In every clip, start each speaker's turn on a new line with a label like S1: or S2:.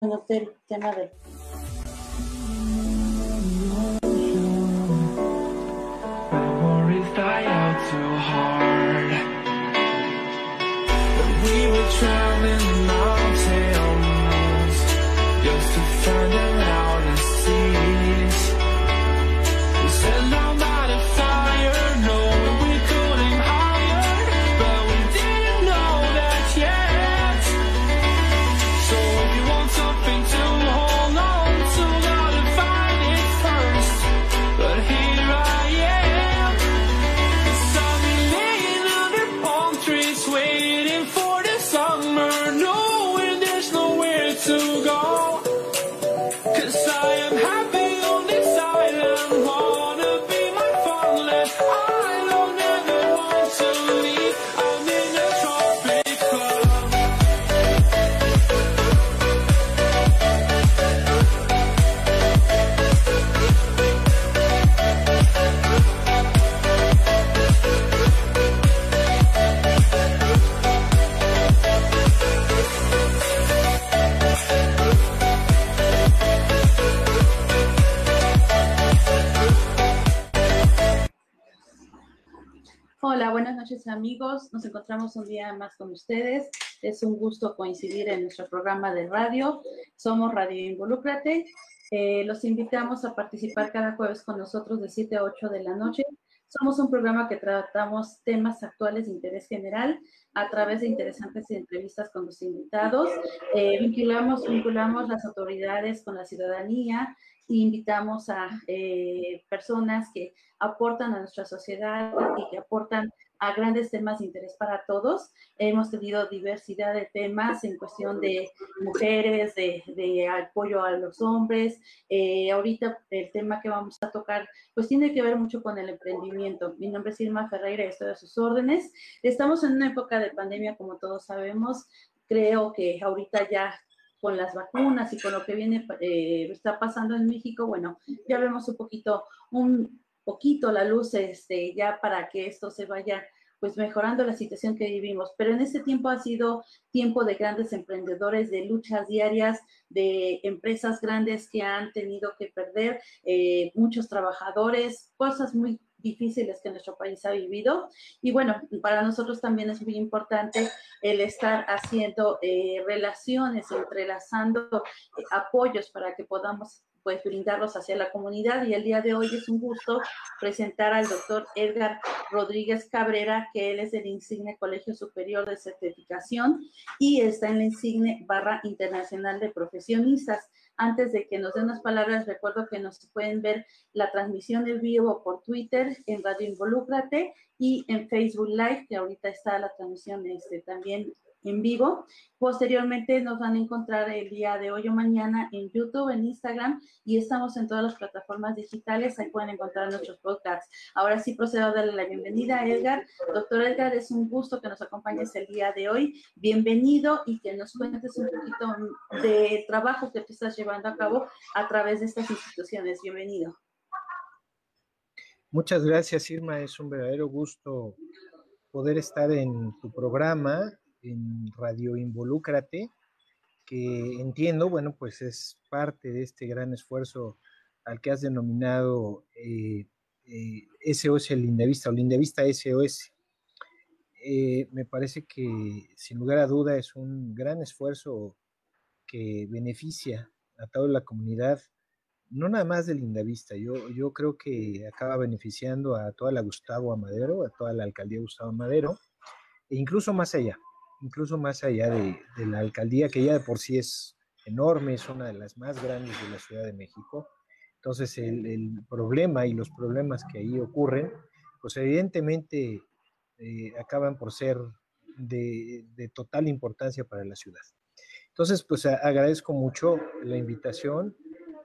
S1: en el tema de die out too hard. But we Hola, buenas noches amigos. Nos encontramos un día más con ustedes. Es un gusto coincidir en nuestro programa de radio. Somos Radio Involúcrate. Eh, los invitamos a participar cada jueves con nosotros de 7 a 8 de la noche. Somos un programa que tratamos temas actuales de interés general a través de interesantes entrevistas con los invitados. Eh, vinculamos, vinculamos las autoridades con la ciudadanía invitamos a eh, personas que aportan a nuestra sociedad y que aportan a grandes temas de interés para todos. Hemos tenido diversidad de temas en cuestión de mujeres, de, de apoyo a los hombres. Eh, ahorita el tema que vamos a tocar pues tiene que ver mucho con el emprendimiento. Mi nombre es Irma Ferreira y estoy a sus órdenes. Estamos en una época de pandemia, como todos sabemos. Creo que ahorita ya con las vacunas y con lo que viene eh, está pasando en México, bueno, ya vemos un poquito, un poquito la luz este, ya para que esto se vaya pues mejorando la situación que vivimos. Pero en este tiempo ha sido tiempo de grandes emprendedores, de luchas diarias, de empresas grandes que han tenido que perder eh, muchos trabajadores, cosas muy difíciles que nuestro país ha vivido. Y bueno, para nosotros también es muy importante el estar haciendo eh, relaciones, entrelazando eh, apoyos para que podamos pues brindarlos hacia la comunidad y el día de hoy es un gusto presentar al doctor Edgar Rodríguez Cabrera, que él es del Insigne Colegio Superior de Certificación y está en la Insigne Barra Internacional de Profesionistas. Antes de que nos den unas palabras, recuerdo que nos pueden ver la transmisión de vivo por Twitter en Radio Involúcrate y en Facebook Live, que ahorita está la transmisión este, también en vivo. Posteriormente nos van a encontrar el día de hoy o mañana en YouTube, en Instagram y estamos en todas las plataformas digitales. Ahí pueden encontrar nuestros podcasts. Ahora sí procedo a darle la bienvenida a Edgar. Doctor Edgar, es un gusto que nos acompañes el día de hoy. Bienvenido y que nos cuentes un poquito de trabajo que tú estás llevando a cabo a través de estas instituciones. Bienvenido.
S2: Muchas gracias, Irma. Es un verdadero gusto poder estar en tu programa en Radio Involúcrate, que entiendo, bueno, pues es parte de este gran esfuerzo al que has denominado eh, eh, SOS Lindavista o Lindavista SOS. Eh, me parece que sin lugar a duda es un gran esfuerzo que beneficia a toda la comunidad, no nada más de Lindavista, yo, yo creo que acaba beneficiando a toda la Gustavo Amadero, a toda la alcaldía Gustavo Amadero, e incluso más allá incluso más allá de, la alcaldía, que ya de por sí es enorme, es una de las más grandes de la Ciudad de México. Entonces, el, el problema y los problemas que ahí ocurren, pues evidentemente eh, acaban por ser de, total importancia para la ciudad. Entonces, pues agradezco mucho la invitación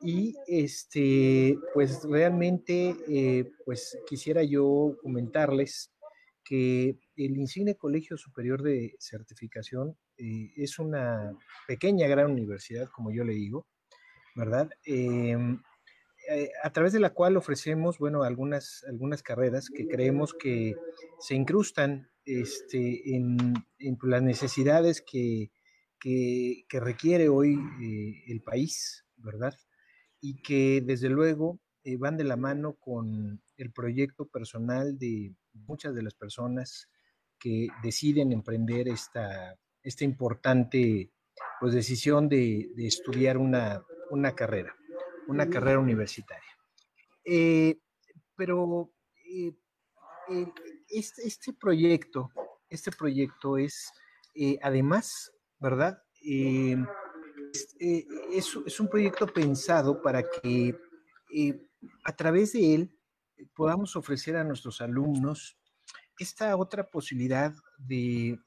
S2: y este, pues realmente, eh, pues quisiera yo comentarles que el Insigne Colegio Superior de Certificación eh, es una pequeña, gran universidad, como yo le digo, ¿verdad? Eh, a través de la cual ofrecemos, bueno, algunas, algunas carreras que creemos que se incrustan este, en, las necesidades que, que, requiere hoy eh, el país, ¿verdad? Y que desde luego van de la mano con el proyecto personal de muchas de las personas que deciden emprender esta, esta importante pues, decisión de, estudiar una, carrera, una carrera universitaria. Eh, pero este, este, proyecto, este proyecto es, además, ¿verdad? Eh, eh, es, un proyecto pensado para que eh, a través de él podamos ofrecer a nuestros alumnos esta otra posibilidad de,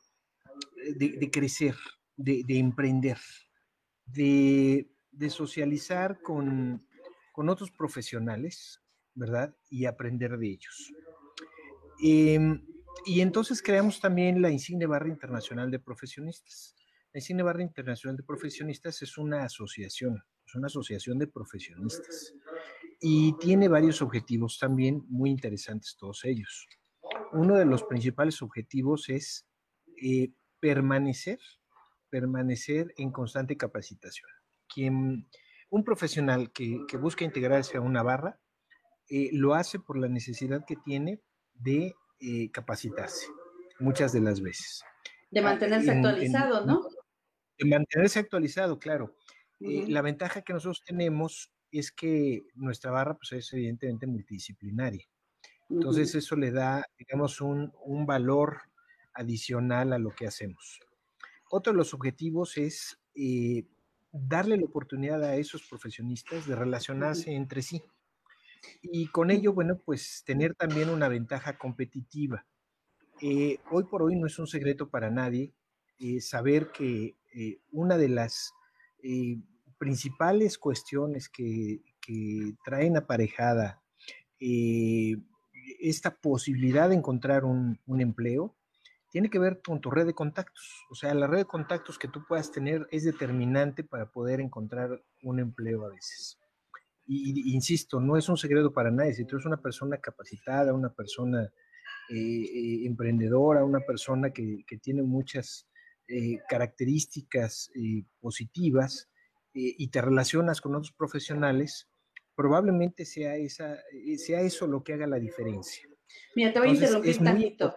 S2: de, crecer, de, emprender, de, socializar con, con, otros profesionales, ¿verdad? Y aprender de ellos. Em, y entonces creamos también la Insigne Barra Internacional de Profesionistas. La Cine Barra Internacional de Profesionistas es una asociación, es una asociación de profesionistas y tiene varios objetivos también muy interesantes todos ellos. Uno de los principales objetivos es eh, permanecer, permanecer en constante capacitación. Quien, un profesional que, busca integrarse a una barra eh, lo hace por la necesidad que tiene de eh, capacitarse, muchas de las veces.
S1: De mantenerse actualizado, ¿no?
S2: mantenerse actualizado, claro. La ventaja que nosotros tenemos es que nuestra barra pues, es evidentemente multidisciplinaria. Entonces eso le da, digamos, un, valor adicional a lo que hacemos. Otro de los objetivos es eh, darle la oportunidad a esos profesionistas de relacionarse entre sí. Y con ello, bueno, pues tener también una ventaja competitiva. Eh, hoy por hoy no es un secreto para nadie saber que eh, una de las eh, principales cuestiones que, traen aparejada eh, esta posibilidad de encontrar un, empleo tiene que ver con tu red de contactos. O sea, la red de contactos que tú puedas tener es determinante para poder encontrar un empleo a veces. Y, insisto, no es un secreto para nadie. Si tú eres una persona capacitada, una persona emprendedora, una persona que, que tiene muchas eh, características eh, positivas eh, y te relacionas con otros profesionales, probablemente sea, esa, sea eso lo que haga la diferencia.
S1: Mira, te voy a interrumpir tantito,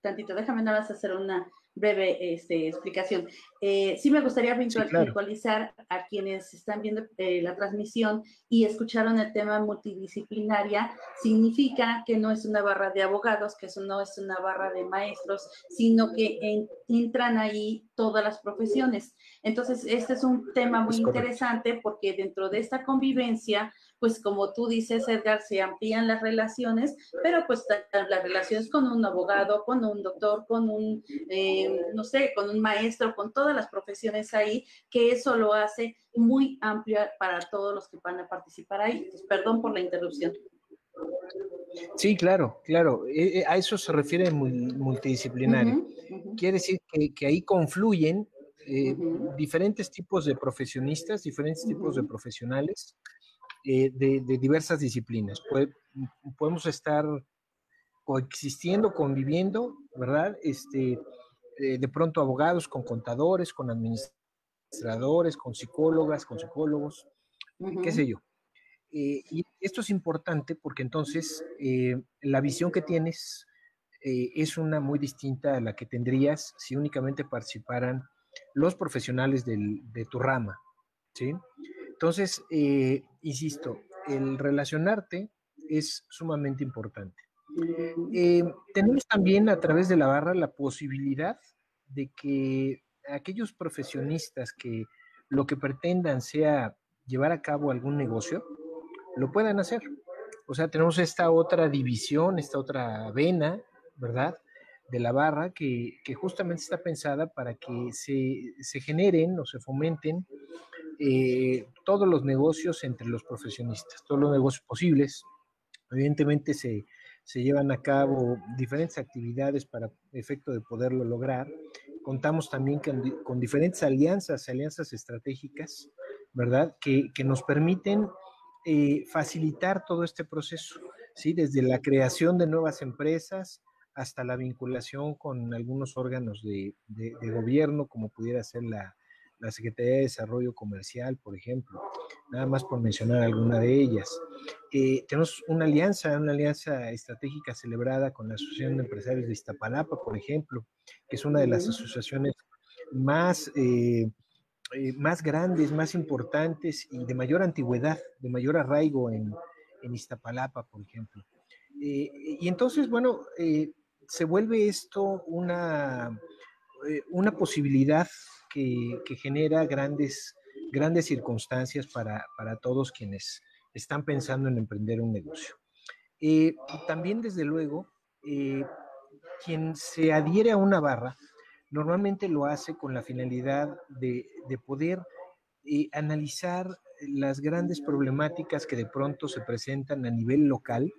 S1: tantito, déjame nada más hacer una, breve este, explicación. Eh, sí me gustaría virtualizar a quienes están viendo eh, la transmisión y escucharon el tema multidisciplinaria. Significa que no es una barra de abogados, que eso no es una barra de maestros, sino que entran ahí todas las profesiones. Entonces, este es un tema muy interesante porque dentro de esta convivencia pues como tú dices, Edgar, se amplían las relaciones, pero pues las relaciones con un abogado, con un doctor, con un, eh, no sé, con un maestro, con todas las profesiones ahí, que eso lo hace muy amplio para todos los que van a participar ahí. perdón por la interrupción.
S2: Sí, claro, claro. Eh, eh, a eso se refiere multidisciplinario. Quiere decir que, ahí confluyen diferentes tipos de profesionistas, diferentes tipos de profesionales eh, de, diversas disciplinas. podemos estar coexistiendo, conviviendo, ¿verdad? Este, eh, de pronto abogados con contadores, con administradores, con psicólogas, con psicólogos, qué sé yo. Eh, y esto es importante porque entonces la visión que tienes es una muy distinta a la que tendrías si únicamente participaran los profesionales de tu rama, ¿sí? Entonces, eh, insisto, el relacionarte es sumamente importante. Eh, tenemos también a través de la barra la posibilidad de que aquellos profesionistas que lo que pretendan sea llevar a cabo algún negocio, lo puedan hacer. O sea, tenemos esta otra división, esta otra vena, ¿verdad? De la barra que, justamente está pensada para que se, se generen o se fomenten eh, todos los negocios entre los profesionistas, todos los negocios posibles. Evidentemente se, llevan a cabo diferentes actividades para efecto de poderlo lograr. Contamos también con, diferentes alianzas, alianzas estratégicas, ¿verdad? Que, nos permiten eh, facilitar todo este proceso, ¿sí? Desde la creación de nuevas empresas hasta la vinculación con algunos órganos de, de gobierno, como pudiera ser la, la Secretaría de Desarrollo Comercial, por ejemplo, nada más por mencionar alguna de ellas. Eh, tenemos una alianza, una alianza estratégica celebrada con la Asociación de Empresarios de Iztapalapa, por ejemplo, que es una de las asociaciones más, eh, eh, más grandes, más importantes y de mayor antigüedad, de mayor arraigo en, en Iztapalapa, por ejemplo. y entonces, bueno, se vuelve esto una, una posibilidad que, genera grandes, grandes circunstancias para, todos quienes están pensando en emprender un negocio. Eh, también, desde luego, eh, quien se adhiere a una barra normalmente lo hace con la finalidad de, poder eh, analizar las grandes problemáticas que de pronto se presentan a nivel local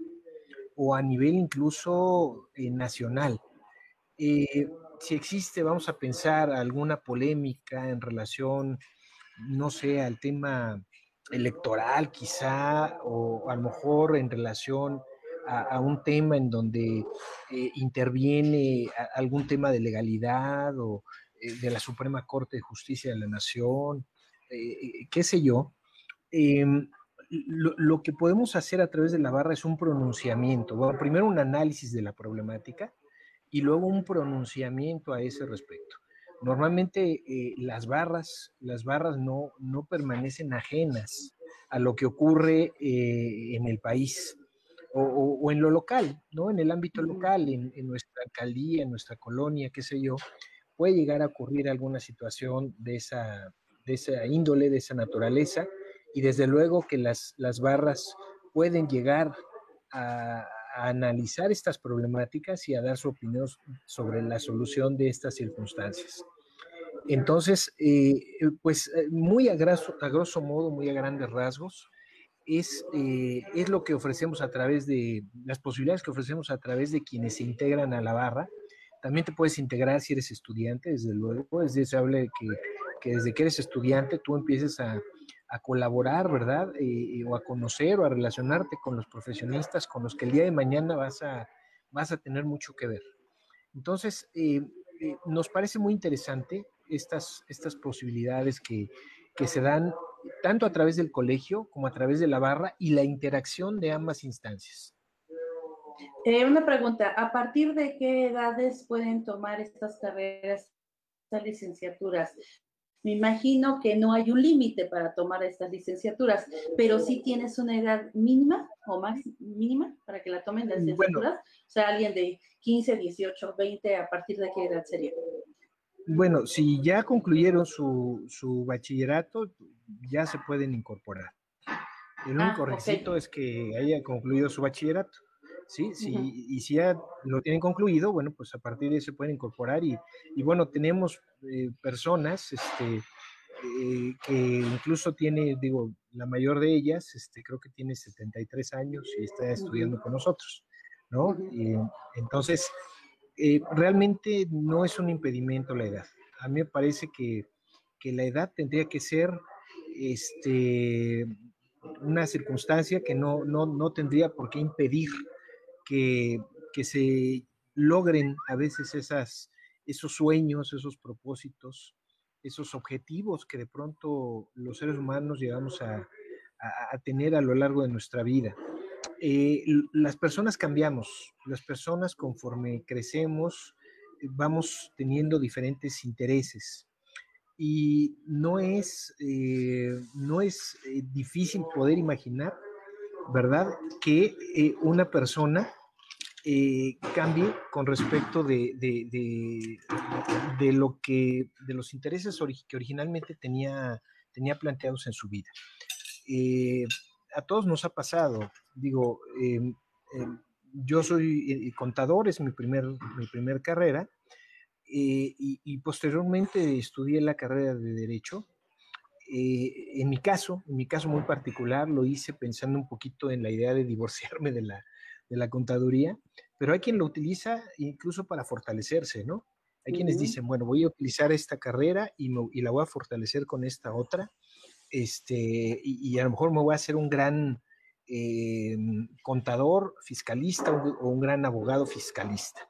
S2: o a nivel incluso nacional si existe, vamos a pensar, alguna polémica en relación, no sé, al tema electoral quizá, o a lo mejor en relación a, un tema en donde eh, interviene algún tema de legalidad o eh, de la Suprema Corte de Justicia de la Nación, eh, qué sé yo. Em, lo, que podemos hacer a través de la barra es un pronunciamiento, bueno, primero un análisis de la problemática, y luego un pronunciamiento a ese respecto. Normalmente eh, las barras, las barras no, no permanecen ajenas a lo que ocurre eh, en el país o, en lo local, ¿no? En el ámbito local, en, nuestra alcaldía, en nuestra colonia, qué sé yo, puede llegar a ocurrir alguna situación de esa, de esa índole, de esa naturaleza, y desde luego que las, las barras pueden llegar a, a analizar estas problemáticas y a dar su opinión sobre la solución de estas circunstancias. Entonces, eh, pues eh, muy a, a, grosso modo, muy a grandes rasgos, es, eh, es lo que ofrecemos a través de las posibilidades que ofrecemos a través de quienes se integran a la barra. También te puedes integrar si eres estudiante, desde luego, es deseable que, que desde que eres estudiante tú empieces a, a colaborar, ¿verdad? Eh, o a conocer o a relacionarte con los profesionistas con los que el día de mañana vas a, vas a tener mucho que ver. Entonces, eh, eh, nos parece muy interesante estas, estas posibilidades que, que se dan tanto a través del colegio como a través de la barra y la interacción de ambas instancias.
S1: una pregunta, ¿a partir de qué edades pueden tomar estas carreras, estas licenciaturas? Me imagino que no hay un límite para tomar estas licenciaturas, pero sí tienes una edad mínima o más mínima para que la tomen las licenciaturas. o sea, alguien de 15, 18, 20, ¿a partir de qué edad sería?
S2: Bueno, si ya concluyeron su, su bachillerato, ya se pueden incorporar. El único ah, requisito es que haya concluido su bachillerato. ¿sí? y si ya lo tienen concluido, bueno, pues a partir de eso se pueden incorporar y, y bueno, tenemos eh, personas este, eh, que incluso tiene, digo, la mayor de ellas, este, creo que tiene 73 años y está estudiando con nosotros, ¿no? Y, entonces, eh, realmente no es un impedimento la edad. A mí me parece que, que la edad tendría que ser este, una circunstancia que no, no, no tendría por qué impedir que, se logren a veces esas, esos sueños, esos propósitos, esos objetivos que de pronto los seres humanos llegamos a, tener a lo largo de nuestra vida. Eh, las personas cambiamos, las personas conforme crecemos eh, vamos teniendo diferentes intereses y no es, eh, no es difícil poder imaginar ¿verdad? Que eh, una persona eh, cambie con respecto de, de, lo que, de los intereses que originalmente tenía, tenía planteados en su vida. Eh, a todos nos ha pasado, digo, em, yo soy contador, es mi primer, mi primer carrera, y, y, posteriormente estudié la carrera de Derecho, eh, en mi caso, en mi caso muy particular, lo hice pensando un poquito en la idea de divorciarme de la, de la contaduría, pero hay quien lo utiliza incluso para fortalecerse, ¿no? Hay quienes dicen, bueno, voy a utilizar esta carrera y, y, la voy a fortalecer con esta otra, este, y, a lo mejor me voy a hacer un gran eh, contador fiscalista o, un gran abogado fiscalista,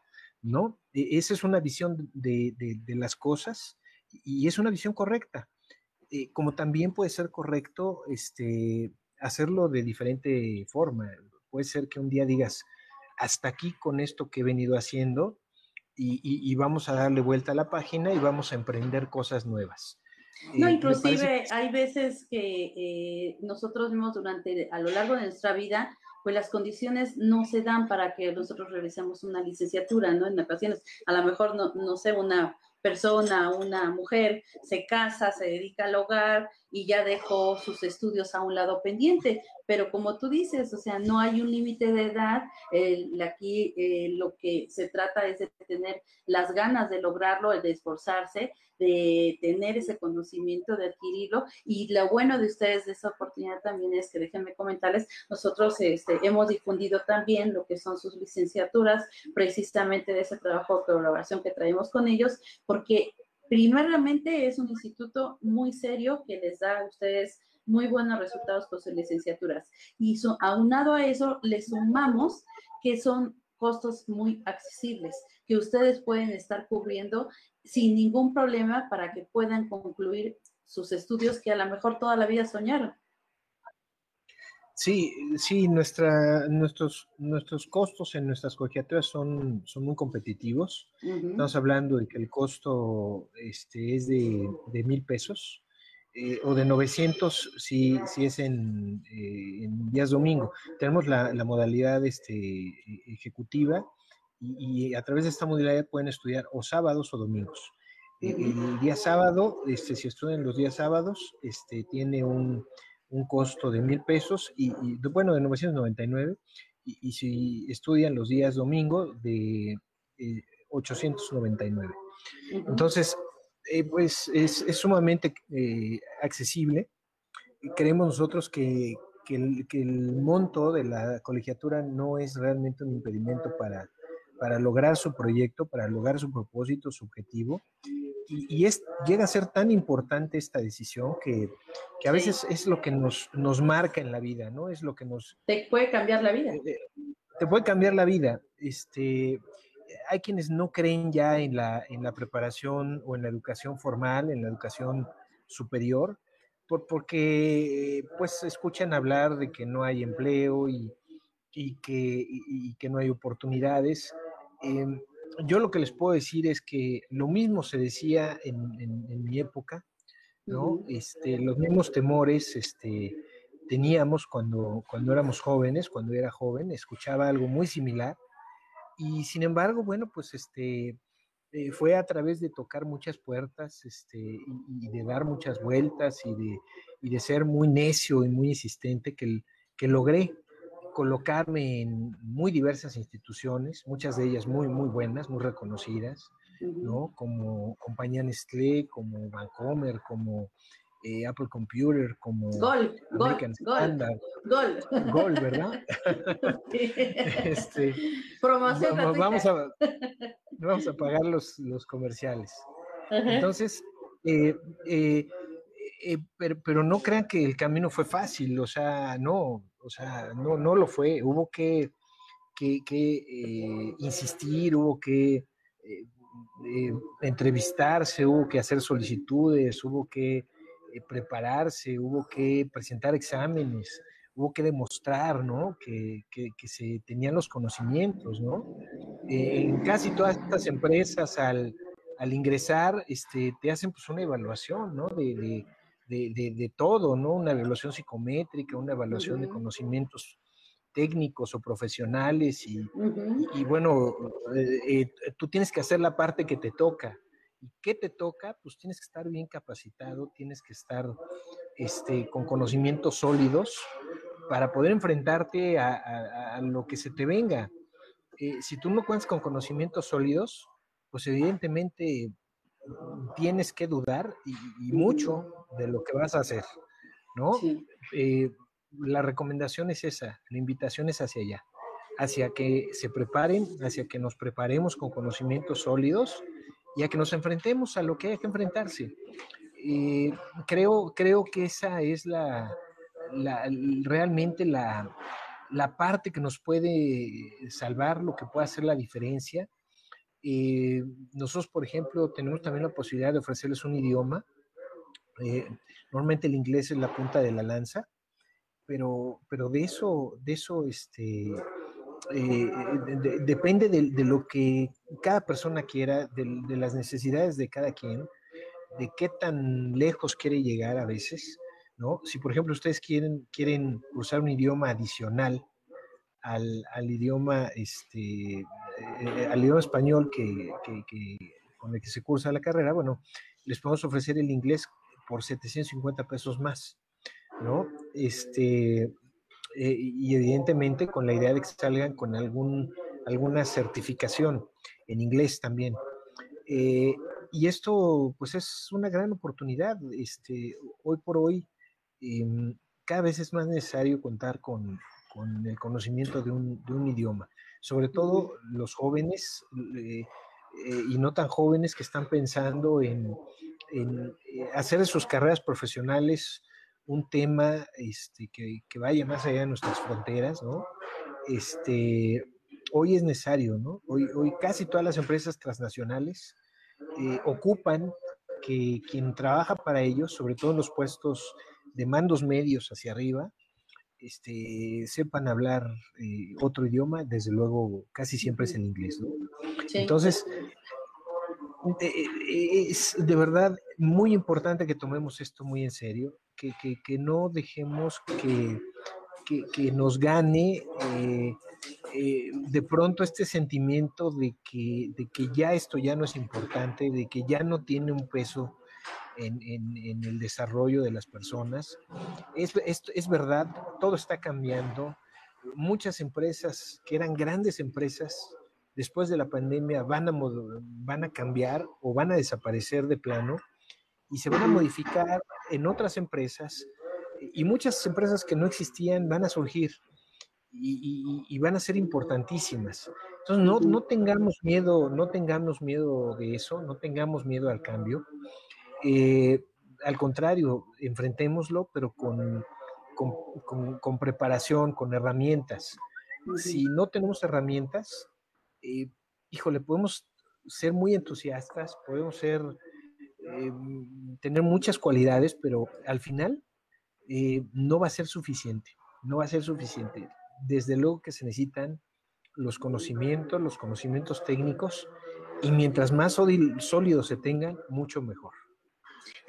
S2: ¿no? E, esa es una visión de, de, de las cosas y es una visión correcta eh, como también puede ser correcto este, hacerlo de diferente forma. Puede ser que un día digas, hasta aquí con esto que he venido haciendo y, vamos a darle vuelta a la página y vamos a emprender cosas nuevas.
S1: No, eh, inclusive hay veces que eh, nosotros vemos durante, a lo largo de nuestra vida, pues las condiciones no se dan para que nosotros realicemos una licenciatura, ¿no? En ocasiones, a lo mejor, no, no sé, una persona, una mujer, se casa, se dedica al hogar y ya dejó sus estudios a un lado pendiente. Pero como tú dices, o sea, no hay un límite de edad. aquí eh, lo que se trata es de tener las ganas de lograrlo, de esforzarse, de tener ese conocimiento, de adquirirlo. Y lo bueno de ustedes de esa oportunidad también es que déjenme comentarles, nosotros este, hemos difundido también lo que son sus licenciaturas, precisamente de ese trabajo de colaboración que traemos con ellos, porque primeramente es un instituto muy serio que les da a ustedes muy buenos resultados con sus licenciaturas. Y aunado a eso, le sumamos que son costos muy accesibles que ustedes pueden estar cubriendo sin ningún problema para que puedan concluir sus estudios que a lo mejor toda la vida soñaron.
S2: Sí, sí, nuestra, nuestros, nuestros costos en nuestras colegiaturas son, son muy competitivos. Estamos hablando de que el costo este, es de, mil pesos eh, o de 900 si, si es en, eh, en días domingo. Tenemos la, la modalidad este, e, ejecutiva y, a través de esta modalidad pueden estudiar o sábados o domingos. E, el, día sábado, este, si estudian los días sábados, este, tiene un, un costo de mil pesos y, bueno, de 999. Y, y, si estudian los días domingo, de 899. Eh, Entonces, eh, pues es, es sumamente eh, accesible. Creemos nosotros que, que, el, que, el, monto de la colegiatura no es realmente un impedimento para, para lograr su proyecto, para lograr su propósito, su objetivo. Y, es, llega a ser tan importante esta decisión que, que a veces es lo que nos, nos marca en la vida, ¿no? Es lo que nos...
S1: Te puede cambiar la vida.
S2: Eh, te puede cambiar la vida. Este, hay quienes no creen ya en la, en la preparación o en la educación formal, en la educación superior, por, porque pues escuchan hablar de que no hay empleo y, y que, y que no hay oportunidades. Em, yo lo que les puedo decir es que lo mismo se decía en, mi época, ¿no? este, los mismos temores este, teníamos cuando, cuando éramos jóvenes, cuando era joven, escuchaba algo muy similar. Y sin embargo, bueno, pues este, eh, fue a través de tocar muchas puertas este, y, de dar muchas vueltas y de, y de, ser muy necio y muy insistente que, que logré colocarme en muy diversas instituciones, muchas de ellas muy, muy buenas, muy reconocidas, ¿no? Como compañía Nestlé, como Vancomer, como eh, Apple Computer, como
S1: Gol, American Standard. Gol,
S2: Gol. ¿verdad?
S1: este, Promoción
S2: vamos, vamos, a, vamos a pagar los, los comerciales. Entonces, eh, eh, pero, pero, no crean que el camino fue fácil, o sea, no, o sea, no, no lo fue, hubo que, que, insistir, hubo que eh, entrevistarse, hubo que hacer solicitudes, hubo que prepararse, hubo que presentar exámenes, hubo que demostrar, ¿no? Que, que, se tenían los conocimientos, ¿no? en casi todas estas empresas, al, al, ingresar, este, te hacen pues una evaluación, ¿no? de, de, todo, ¿no? Una evaluación psicométrica, una evaluación de conocimientos técnicos o profesionales y, bueno, eh, eh, tú tienes que hacer la parte que te toca. ¿Y qué te toca? Pues tienes que estar bien capacitado, tienes que estar este, con conocimientos sólidos para poder enfrentarte a, lo que se te venga. Eh, si tú no cuentas con conocimientos sólidos, pues evidentemente tienes que dudar y, mucho de lo que vas a hacer, ¿no? Eh, la recomendación es esa, la invitación es hacia allá, hacia que se preparen, hacia que nos preparemos con conocimientos sólidos y a que nos enfrentemos a lo que hay que enfrentarse. Creo, creo que esa es la, realmente la, la parte que nos puede salvar, lo que puede hacer la diferencia nosotros, por ejemplo, tenemos también la posibilidad de ofrecerles un idioma Eh, normalmente el inglés es la punta de la lanza, pero, pero de eso, de eso este, eh, depende de, lo que cada persona quiera, de, las necesidades de cada quien, de qué tan lejos quiere llegar a veces, ¿no? Si, por ejemplo, ustedes quieren, quieren usar un idioma adicional al, idioma, este, eh, al idioma español que, con el que se cursa la carrera, bueno, les podemos ofrecer el inglés por 750 pesos más, ¿no? Este, eh, y evidentemente con la idea de que salgan con algún, alguna certificación en inglés también. Eh, y esto pues es una gran oportunidad. Este, hoy por hoy em, cada vez es más necesario contar con, con el conocimiento de un, de un, idioma, sobre todo los jóvenes eh, y no tan jóvenes que están pensando en, en hacer sus carreras profesionales un tema este, que, vaya más allá de nuestras fronteras, ¿no? Este, hoy es necesario, ¿no? Hoy, hoy casi todas las empresas transnacionales eh, ocupan que quien trabaja para ellos, sobre todo en los puestos de mandos medios hacia arriba, este, sepan hablar eh, otro idioma, desde luego casi siempre es el inglés, ¿no? Entonces, eh, es de verdad muy importante que tomemos esto muy en serio que, no dejemos que, que, nos gane eh, eh, de pronto este sentimiento de que, de que ya esto ya no es importante, de que ya no tiene un peso en, en, el desarrollo de las personas. Es, es, es, verdad, todo está cambiando. Muchas empresas que eran grandes empresas, después de la pandemia van a, van a cambiar o van a desaparecer de plano y se van a modificar en otras empresas y muchas empresas que no existían van a surgir y, van a ser importantísimas. Entonces, no, no, tengamos miedo, no tengamos miedo de eso, no tengamos miedo al cambio. Eh, al contrario, enfrentémoslo, pero con, con, con, preparación, con herramientas. Si no tenemos herramientas, eh, híjole, podemos ser muy entusiastas, podemos ser eh, tener muchas cualidades, pero al final eh, no va a ser suficiente, no va a ser suficiente. Desde luego que se necesitan los conocimientos, los conocimientos técnicos, y mientras más sólidos se tengan, mucho mejor.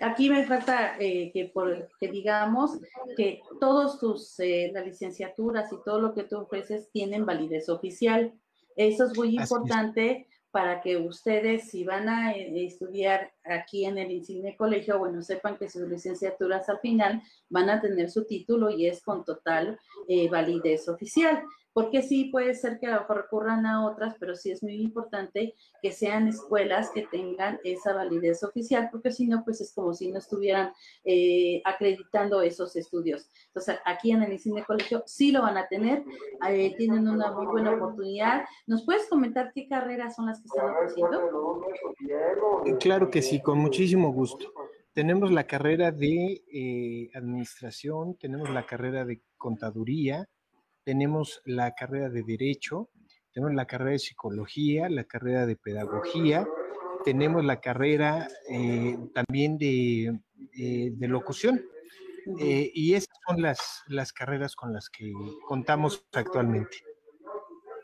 S1: Aquí me falta eh, que, por, que digamos que todos tus, las licenciaturas y todo lo que tú ofreces tienen validez oficial. Eso es muy importante para que ustedes, si van a eh, estudiar aquí en el Insigne Colegio, bueno, sepan que sus licenciaturas al final van a tener su título y es con total eh, validez oficial porque sí puede ser que a lo mejor recurran a otras, pero sí es muy importante que sean escuelas que tengan esa validez oficial, porque si no, pues es como si no estuvieran eh, acreditando esos estudios. Entonces, aquí en el Insigne Colegio sí lo van a tener, eh, tienen una muy buena oportunidad. ¿Nos puedes comentar qué carreras son las que están ofreciendo?
S2: Eh, claro que sí, con muchísimo gusto. Tenemos la carrera de administración, tenemos la carrera de contaduría, tenemos la carrera de Derecho, tenemos la carrera de Psicología, la carrera de Pedagogía, tenemos la carrera eh, también de, eh, locución. Eh, y esas son las, las carreras con las que contamos actualmente.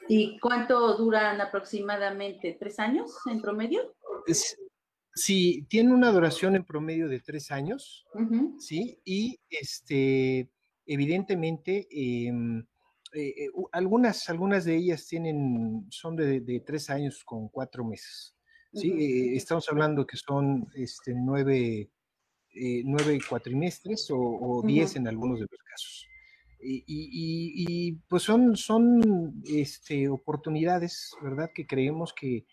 S1: ¿Y cuánto duran aproximadamente? ¿Tres años en promedio?
S2: sí, tiene una duración en promedio de tres años, ¿sí? Y este, evidentemente, em, eh, eh, algunas, algunas de ellas tienen, son de, tres años con cuatro meses. ¿sí? Eh, estamos hablando que son este, nueve, nueve cuatrimestres o, diez en algunos de los casos. Y, pues son, son este, oportunidades, ¿verdad? Que creemos que,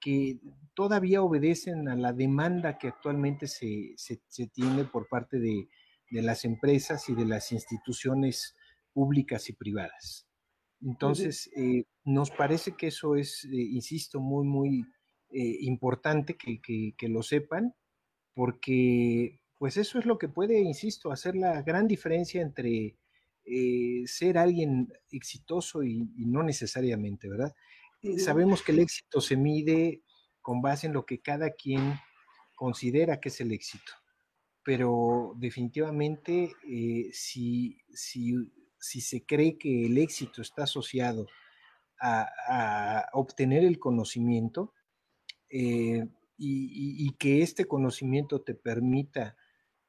S2: que todavía obedecen a la demanda que actualmente se, se, se tiene por parte de, de, las empresas y de las instituciones públicas y privadas. Entonces, eh, nos parece que eso es, eh, insisto, muy, muy eh, importante que, que, lo sepan, porque pues eso es lo que puede, insisto, hacer la gran diferencia entre ser alguien exitoso y, no necesariamente, ¿verdad? sabemos que el éxito se mide con base en lo que cada quien considera que es el éxito pero definitivamente si, si, si, se cree que el éxito está asociado a, obtener el conocimiento eh, y, que este conocimiento te permita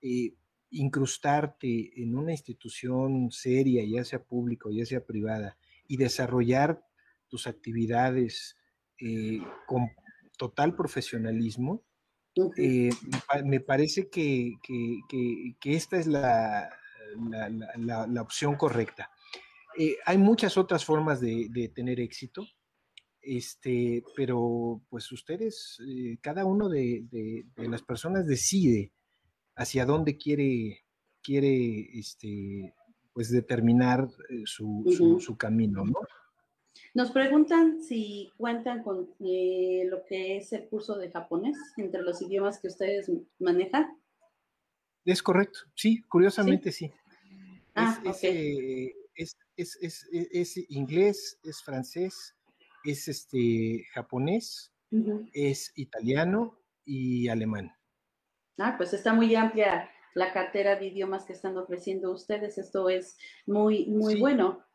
S2: eh, incrustarte en una institución seria, ya sea pública o ya sea privada, y desarrollar tus actividades con total profesionalismo, eh, me parece que, esta es la, la, opción correcta. Eh, hay muchas otras formas de, tener éxito, este, pero pues ustedes, eh, cada uno de, las personas decide hacia dónde quiere, quiere este, pues determinar su, su camino, ¿no?
S1: Nos preguntan si cuentan con eh, lo que es el curso de japonés entre los idiomas que ustedes manejan.
S2: Es correcto, sí, curiosamente sí. Ah, es, es, es, es, inglés, es francés, es este japonés, es italiano y alemán.
S1: Ah, pues está muy amplia la cartera de idiomas que están ofreciendo ustedes. Esto es muy, muy bueno.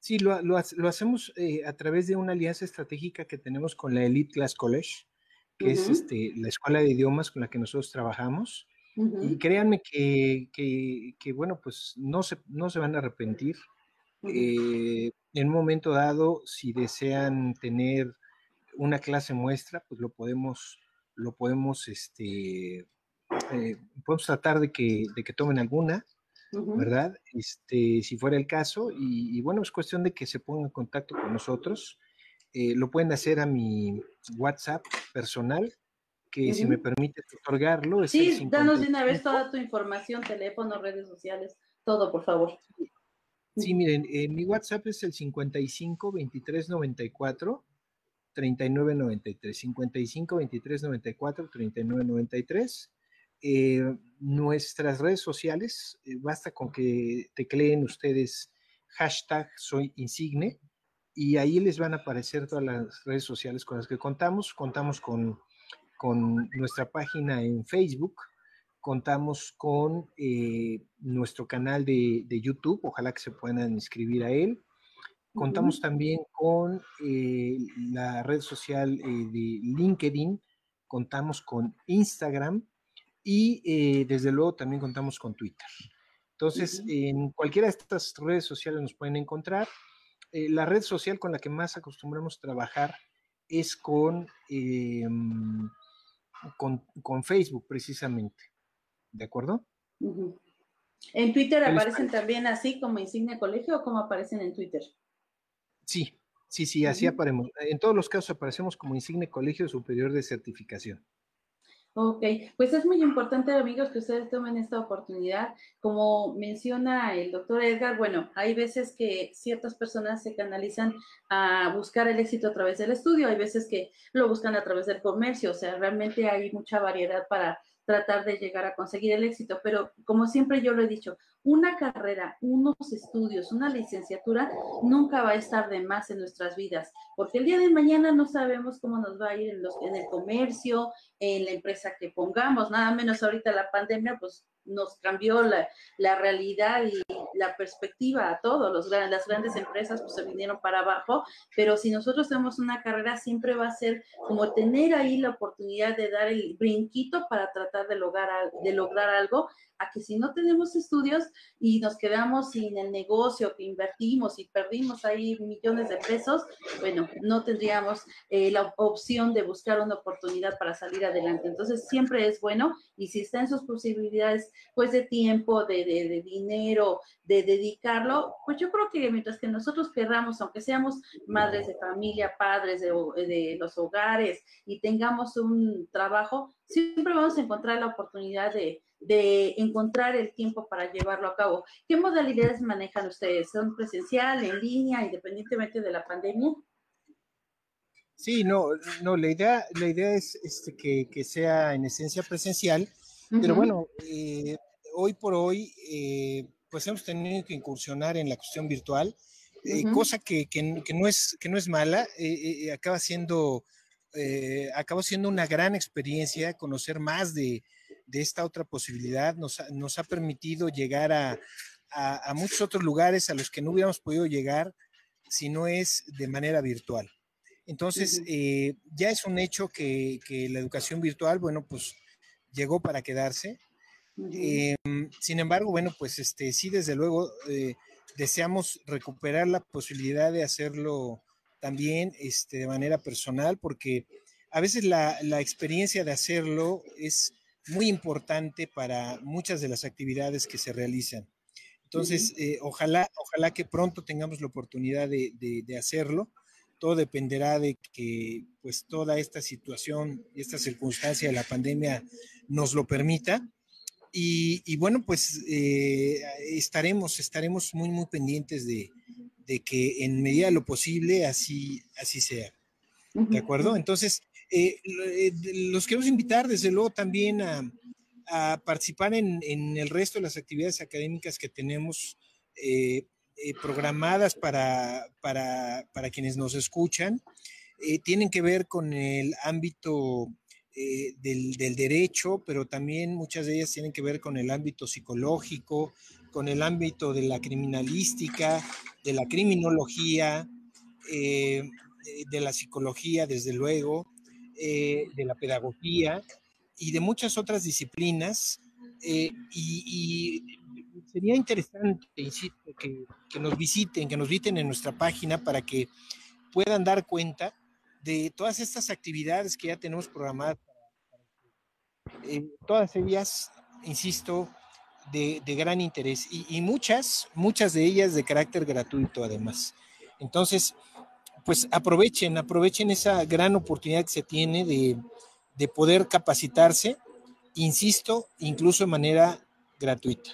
S2: Sí, lo, lo, hacemos eh, a través de una alianza estratégica que tenemos con la Elite Class College, que es este, la escuela de idiomas con la que nosotros trabajamos. Y créanme que, que, bueno, pues no se, no se van a arrepentir. Eh, en un momento dado, si desean tener una clase muestra, pues lo podemos, lo podemos, este, eh, podemos tratar de que, de que tomen alguna. ¿verdad? Este, si fuera el caso, y, bueno, es cuestión de que se pongan en contacto con nosotros. Eh, lo pueden hacer a mi WhatsApp personal, que si me permite otorgarlo.
S1: Es sí, danos de una vez toda tu información, teléfono, redes sociales, todo, por favor.
S2: Sí, miren, eh, mi WhatsApp es el 55 23 94 39 93. 55 23 94 39 93. Eh, nuestras redes sociales, eh, basta con que tecleen ustedes hashtag soy insigne y ahí les van a aparecer todas las redes sociales con las que contamos. Contamos con, con nuestra página en Facebook, contamos con eh, nuestro canal de, de, YouTube, ojalá que se puedan inscribir a él. Contamos también con la red social de LinkedIn, contamos con Instagram, y eh, desde luego también contamos con Twitter. Entonces, en cualquiera de estas redes sociales nos pueden encontrar. Eh, la red social con la que más acostumbramos trabajar es con, em, con, Facebook, precisamente. ¿De acuerdo?
S1: ¿En Twitter aparecen también así como Insignia Colegio o como aparecen en Twitter?
S2: Sí, sí, sí, así aparecemos. En todos los casos aparecemos como Insigne Colegio Superior de Certificación.
S1: Ok, pues es muy importante, amigos, que ustedes tomen esta oportunidad. Como menciona el doctor Edgar, bueno, hay veces que ciertas personas se canalizan a buscar el éxito a través del estudio, hay veces que lo buscan a través del comercio, o sea, realmente hay mucha variedad para tratar de llegar a conseguir el éxito, pero como siempre yo lo he dicho, una carrera, unos estudios, una licenciatura nunca va a estar de más en nuestras vidas, porque el día de mañana no sabemos cómo nos va a ir en, los, en el comercio, en la empresa que pongamos, nada menos ahorita la pandemia, pues nos cambió la, la realidad y la perspectiva a todos, los, las grandes empresas pues se vinieron para abajo, pero si nosotros tenemos una carrera siempre va a ser como tener ahí la oportunidad de dar el brinquito para tratar de lograr, de lograr algo a que si no tenemos estudios y nos quedamos sin el negocio que invertimos y perdimos ahí millones de pesos, bueno, no tendríamos eh, la opción de buscar una oportunidad para salir adelante. Entonces, siempre es bueno y si está en sus posibilidades, pues de tiempo, de, de, dinero, de dedicarlo, pues yo creo que mientras que nosotros querramos, aunque seamos madres de familia, padres de, de los hogares y tengamos un trabajo, siempre vamos a encontrar la oportunidad de, de encontrar el tiempo para llevarlo a cabo. ¿Qué modalidades manejan ustedes? ¿Son presencial, en línea, independientemente de la pandemia?
S2: Sí, no, no, la idea, la idea es este, que, sea en esencia presencial, pero bueno, eh, hoy por hoy, eh, pues hemos tenido que incursionar en la cuestión virtual, eh, cosa que, no es, que no es mala, acaba siendo, acaba siendo una gran experiencia conocer más de, de esta otra posibilidad, nos, ha permitido llegar a, muchos otros lugares a los que no hubiéramos podido llegar si no es de manera virtual. Entonces, eh, ya es un hecho que, la educación virtual, bueno, pues llegó para quedarse. Em, sin embargo, bueno, pues este, sí, desde luego, eh, deseamos recuperar la posibilidad de hacerlo también este, de manera personal, porque a veces la, experiencia de hacerlo es muy importante para muchas de las actividades que se realizan. Entonces, eh, ojalá, ojalá que pronto tengamos la oportunidad de, hacerlo. Todo dependerá de que pues toda esta situación y esta circunstancia de la pandemia nos lo permita. Y, bueno, pues eh, estaremos, estaremos muy, muy pendientes de, de, que en medida de lo posible así, así sea. ¿De acuerdo? Entonces, eh, eh, los queremos invitar desde luego también a, participar en, el resto de las actividades académicas que tenemos programadas para, para, para, quienes nos escuchan. tienen que ver con el ámbito eh, del, derecho, pero también muchas de ellas tienen que ver con el ámbito psicológico, con el ámbito de la criminalística, de la criminología, eh, de la psicología, desde luego, eh, de la pedagogía y de muchas otras disciplinas. Y, sería interesante, insisto, que, que nos visiten, que nos visiten en nuestra página para que puedan dar cuenta de todas estas actividades que ya tenemos programadas eh, todas ellas, insisto, de, gran interés y, muchas, muchas de ellas de carácter gratuito además. Entonces, pues aprovechen, aprovechen esa gran oportunidad que se tiene de, de poder capacitarse, insisto, incluso de manera gratuita.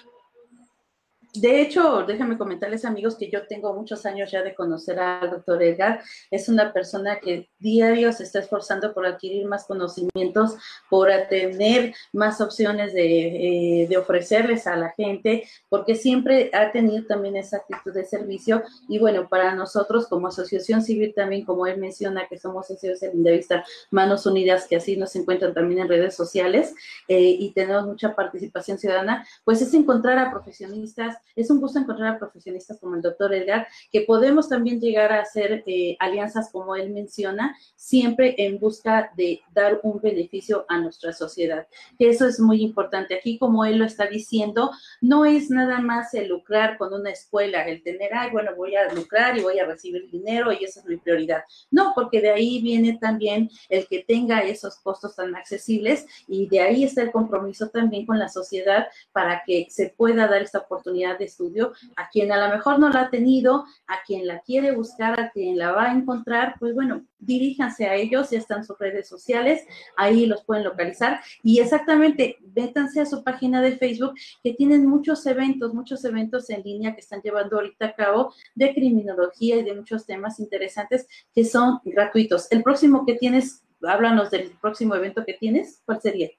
S1: De hecho, déjame comentarles amigos que yo tengo muchos años ya de conocer al doctor Edgar. Es una persona que diario se está esforzando por adquirir más conocimientos, por tener más opciones de, eh, de, ofrecerles a la gente, porque siempre ha tenido también esa actitud de servicio. Y bueno, para nosotros como asociación civil también, como él menciona, que somos socios de Vista Manos Unidas, que así nos encuentran también en redes sociales eh, y tenemos mucha participación ciudadana, pues es encontrar a profesionistas es un gusto encontrar a profesionistas como el doctor Edgar, que podemos también llegar a hacer eh, alianzas como él menciona, siempre en busca de dar un beneficio a nuestra sociedad. Que eso es muy importante. Aquí, como él lo está diciendo, no es nada más el lucrar con una escuela, el tener, ay, bueno, voy a lucrar y voy a recibir dinero y esa es mi prioridad. No, porque de ahí viene también el que tenga esos costos tan accesibles y de ahí está el compromiso también con la sociedad para que se pueda dar esta oportunidad de estudio, a quien a lo mejor no la ha tenido, a quien la quiere buscar, a quien la va a encontrar, pues bueno, diríjanse a ellos, ya están sus redes sociales, ahí los pueden localizar y exactamente, vétanse a su página de Facebook que tienen muchos eventos, muchos eventos en línea que están llevando ahorita a cabo de criminología y de muchos temas interesantes que son gratuitos. El próximo que tienes, háblanos del próximo evento que tienes, ¿cuál sería?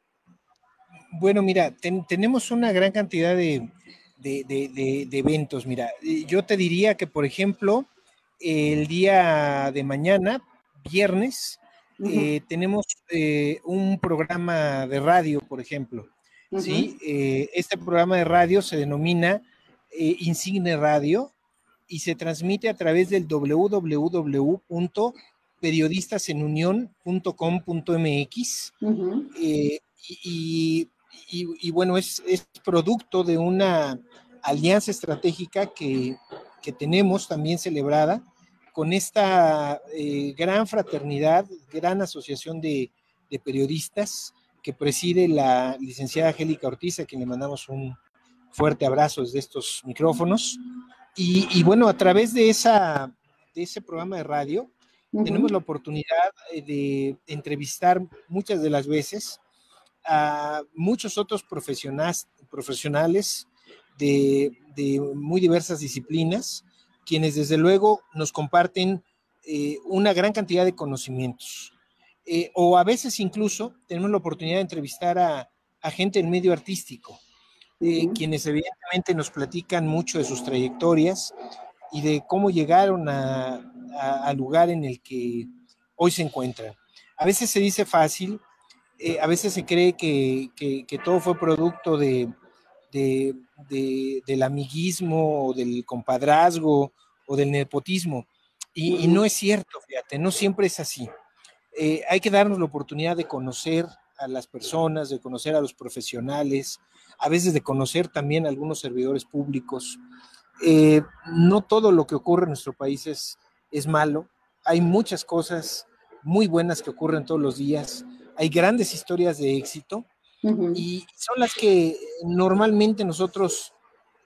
S2: Bueno, mira, tenemos una gran cantidad de, de, eventos. Mira, yo te diría que, por ejemplo, el día de mañana, viernes, eh, tenemos eh, un programa de radio, por ejemplo. ¿sí? Eh, este programa de radio se denomina Insigne Radio y se transmite a través del www.periodistasenunión.com.mx. y, y, bueno, es, producto de una alianza estratégica que, tenemos también celebrada con esta eh, gran fraternidad, gran asociación de, periodistas que preside la licenciada Angélica Ortiz, a quien le mandamos un fuerte abrazo desde estos micrófonos. Y, bueno, a través de, esa, de ese programa de radio, tenemos la oportunidad eh, de entrevistar muchas de las veces a muchos otros profesionales, profesionales de, muy diversas disciplinas, quienes desde luego nos comparten eh, una gran cantidad de conocimientos. Eh, o a veces incluso tenemos la oportunidad de entrevistar a, gente en medio artístico, eh, quienes evidentemente nos platican mucho de sus trayectorias y de cómo llegaron al lugar en el que hoy se encuentran. A veces se dice fácil, eh, a veces se cree que, todo fue producto de, del amiguismo o del compadrazgo o del nepotismo. Y, no es cierto, fíjate, no siempre es así. Eh, hay que darnos la oportunidad de conocer a las personas, de conocer a los profesionales, a veces de conocer también a algunos servidores públicos. Eh, no todo lo que ocurre en nuestro país es, es malo. Hay muchas cosas muy buenas que ocurren todos los días. Hay grandes historias de éxito y son las que normalmente nosotros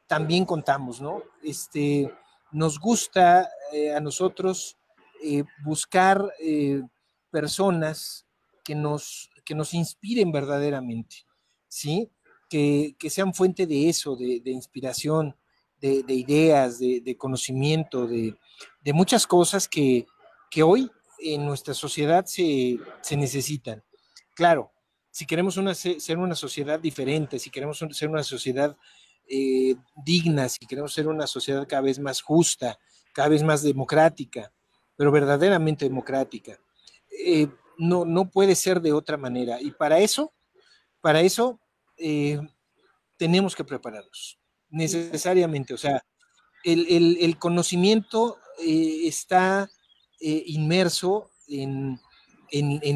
S2: también contamos, ¿no? Este, nos gusta eh, a nosotros eh, buscar personas que nos, que nos inspiren verdaderamente, ¿sí? Que, sean fuente de eso, de, inspiración, de, ideas, de, conocimiento, de, muchas cosas que, hoy en nuestra sociedad se, necesitan. Claro, si queremos ser una sociedad diferente, si queremos ser una sociedad eh, digna, si queremos ser una sociedad cada vez más justa, cada vez más democrática, pero verdaderamente democrática, eh, no, no puede ser de otra manera. Y para eso, para eso eh, tenemos que prepararnos necesariamente. O sea, el, conocimiento eh, está inmerso en,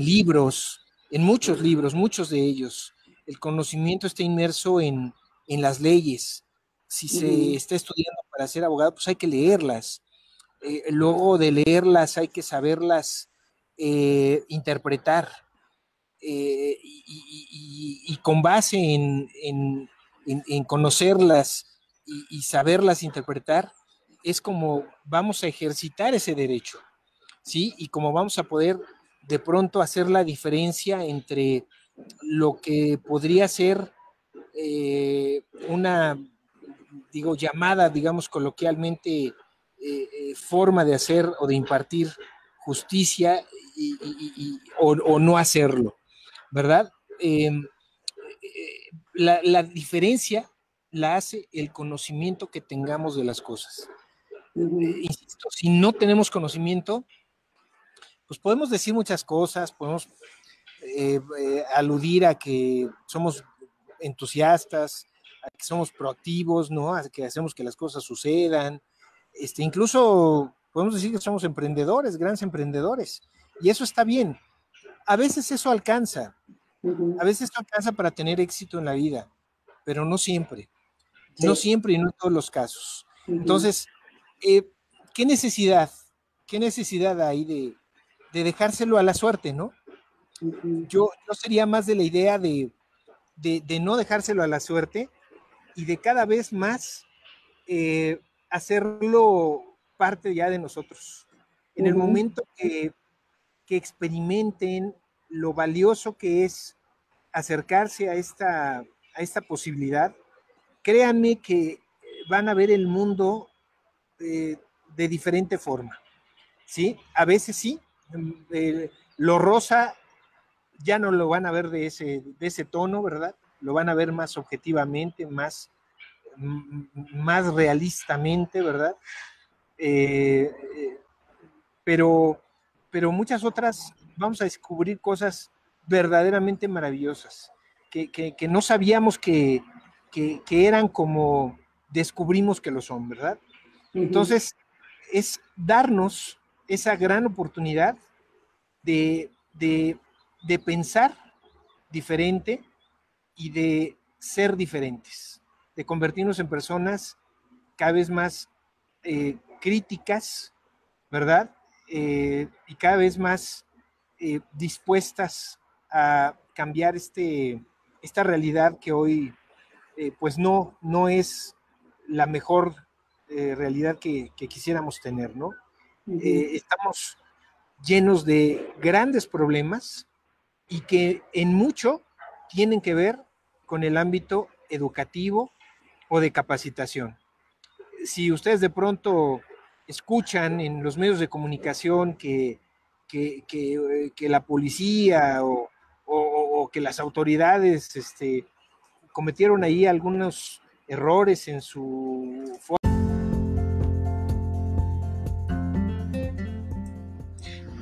S2: libros, en muchos libros, muchos de ellos. El conocimiento está inmerso en, las leyes. Si se está estudiando para ser abogado, pues hay que leerlas. luego de leerlas hay que saberlas eh, interpretar eh, y, con base en, conocerlas y, saberlas interpretar, es como vamos a ejercitar ese derecho, ¿sí? Y como vamos a poder de pronto hacer la diferencia entre lo que podría ser eh, una, digo, llamada, digamos coloquialmente, forma de hacer o de impartir justicia o, no hacerlo, ¿verdad? Em, eh, la, diferencia la hace el conocimiento que tengamos de las cosas. Eh, insisto, si no tenemos conocimiento, pues podemos decir muchas cosas, podemos eh, aludir a que somos entusiastas, a que somos proactivos, ¿no? A que hacemos que las cosas sucedan. Este, incluso podemos decir que somos emprendedores, grandes emprendedores, y eso está bien. A veces eso alcanza, a veces eso alcanza para tener éxito en la vida, pero no siempre, no siempre y no en todos los casos. Entonces, eh, ¿qué necesidad, qué necesidad hay de, dejárselo a la suerte, no? Yo, yo sería más de la idea de, no dejárselo a la suerte y de cada vez más eh, hacerlo parte ya de nosotros. En el momento que, experimenten lo valioso que es acercarse a esta, a esta posibilidad, créanme que van a ver el mundo eh, de diferente forma. ¿sí? A veces sí, eh, lo rosa ya no lo van a ver de ese, de ese tono, ¿verdad? Lo van a ver más objetivamente, más, más realistamente, ¿verdad? Eh, pero, pero muchas otras vamos a descubrir cosas verdaderamente maravillosas, que, no sabíamos que, eran como descubrimos que lo son, ¿verdad? Entonces, es darnos esa gran oportunidad de, de, pensar diferente y de ser diferentes, de convertirnos en personas cada vez más eh, críticas, ¿verdad? Eh, y cada vez más eh, dispuestas a cambiar este, esta realidad que hoy pues no, no es la mejor realidad que, quisiéramos tener, ¿no? Estamos llenos de grandes problemas y que en mucho tienen que ver con el ámbito educativo o de capacitación. Si ustedes de pronto escuchan en los medios de comunicación que, que, que, la policía o, o, que las autoridades este, cometieron ahí algunos errores en su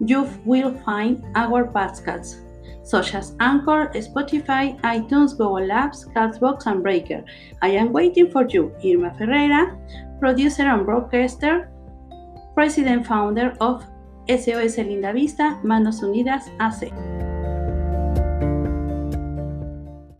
S1: you will find our podcasts, such as Anchor, Spotify, iTunes, Google Apps, Castbox, and Breaker. I am waiting for you, Irma Ferreira, producer and broadcaster, president founder of SOS Linda Vista, Manos Unidas AC.